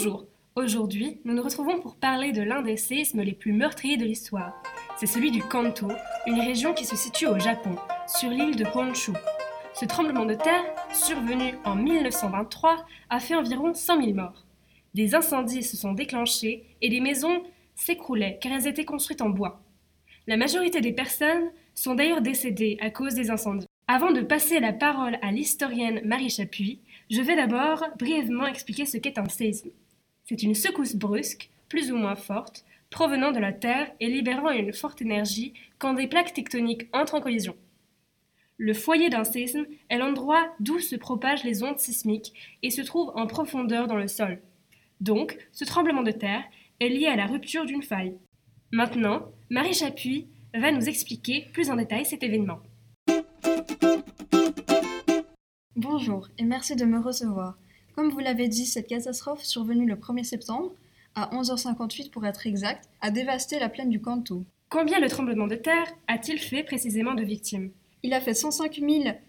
Bonjour, aujourd'hui nous nous retrouvons pour parler de l'un des séismes les plus meurtriers de l'histoire. C'est celui du Kanto, une région qui se situe au Japon, sur l'île de Honshu. Ce tremblement de terre, survenu en 1923, a fait environ 100 000 morts. Des incendies se sont déclenchés et des maisons s'écroulaient car elles étaient construites en bois. La majorité des personnes sont d'ailleurs décédées à cause des incendies. Avant de passer la parole à l'historienne Marie Chapuis, je vais d'abord brièvement expliquer ce qu'est un séisme. C'est une secousse brusque, plus ou moins forte, provenant de la Terre et libérant une forte énergie quand des plaques tectoniques entrent en collision. Le foyer d'un séisme est l'endroit d'où se propagent les ondes sismiques et se trouve en profondeur dans le sol. Donc, ce tremblement de terre est lié à la rupture d'une faille. Maintenant, Marie Chapuis va nous expliquer plus en détail cet événement. Bonjour et merci de me recevoir. Comme vous l'avez dit, cette catastrophe survenue le 1er septembre, à 11h58 pour être exact, a dévasté la plaine du Kanto. Combien le tremblement de terre a-t-il fait précisément de victimes? Il a fait 105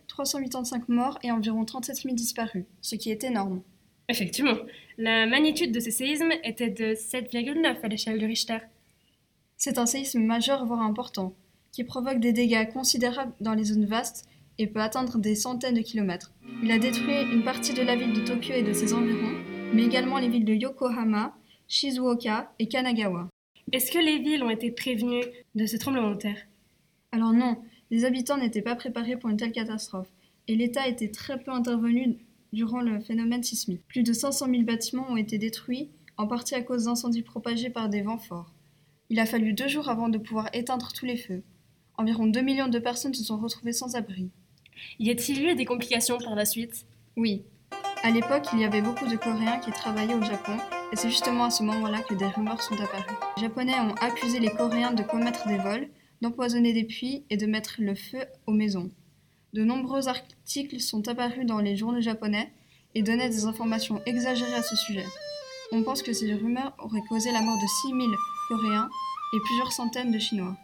385 morts et environ 37 000 disparus, ce qui est énorme. Effectivement, la magnitude de ce séisme était de 7,9 à l'échelle de Richter. C'est un séisme majeur voire important, qui provoque des dégâts considérables dans les zones vastes et peut atteindre des centaines de kilomètres. Il a détruit une partie de la ville de Tokyo et de ses environs, mais également les villes de Yokohama, Shizuoka et Kanagawa. Est-ce que les villes ont été prévenues de ce tremblement de terre? Alors non, les habitants n'étaient pas préparés pour une telle catastrophe, et l'État était très peu intervenu durant le phénomène sismique. Plus de 500 000 bâtiments ont été détruits, en partie à cause d'incendies propagés par des vents forts. Il a fallu deux jours avant de pouvoir éteindre tous les feux. Environ 2 millions de personnes se sont retrouvées sans abri. Y a-t-il eu des complications par la suite? Oui. À l'époque, il y avait beaucoup de Coréens qui travaillaient au Japon, et c'est justement à ce moment-là que des rumeurs sont apparues. Les Japonais ont accusé les Coréens de commettre des vols, d'empoisonner des puits et de mettre le feu aux maisons. De nombreux articles sont apparus dans les journaux japonais et donnaient des informations exagérées à ce sujet. On pense que ces rumeurs auraient causé la mort de 6000 Coréens et plusieurs centaines de Chinois.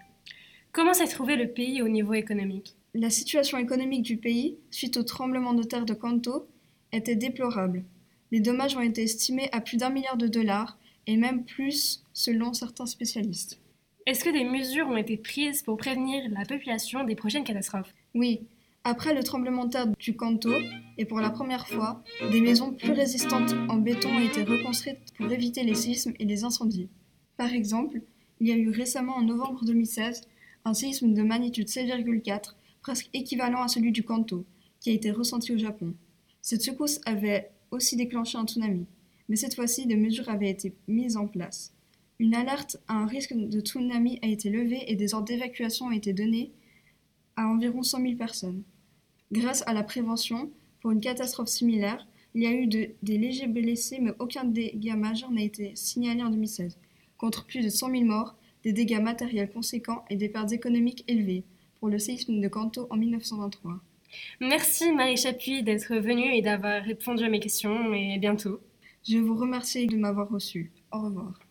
Comment s'est trouvé le pays au niveau économique? La situation économique du pays, suite au tremblement de terre de Kanto, était déplorable. Les dommages ont été estimés à plus d'un milliard de dollars, et même plus selon certains spécialistes. Est-ce que des mesures ont été prises pour prévenir la population des prochaines catastrophes? Oui. Après le tremblement de terre du Kanto, et pour la première fois, des maisons plus résistantes en béton ont été reconstruites pour éviter les séismes et les incendies. Par exemple, il y a eu récemment en novembre 2016 un séisme de magnitude 7,4 presque équivalent à celui du Kanto, qui a été ressenti au Japon. Cette secousse avait aussi déclenché un tsunami, mais cette fois-ci des mesures avaient été mises en place. Une alerte à un risque de tsunami a été levée et des ordres d'évacuation ont été donnés à environ 100 000 personnes. Grâce à la prévention, pour une catastrophe similaire, il y a eu des légers blessés, mais aucun dégât majeur n'a été signalé en 2016, contre plus de 100 000 morts, des dégâts matériels conséquents et des pertes économiques élevées pour le séisme de Kanto en 1923. Merci Marie Chapuis d'être venue et d'avoir répondu à mes questions et à bientôt. Je vous remercie de m'avoir reçu. Au revoir.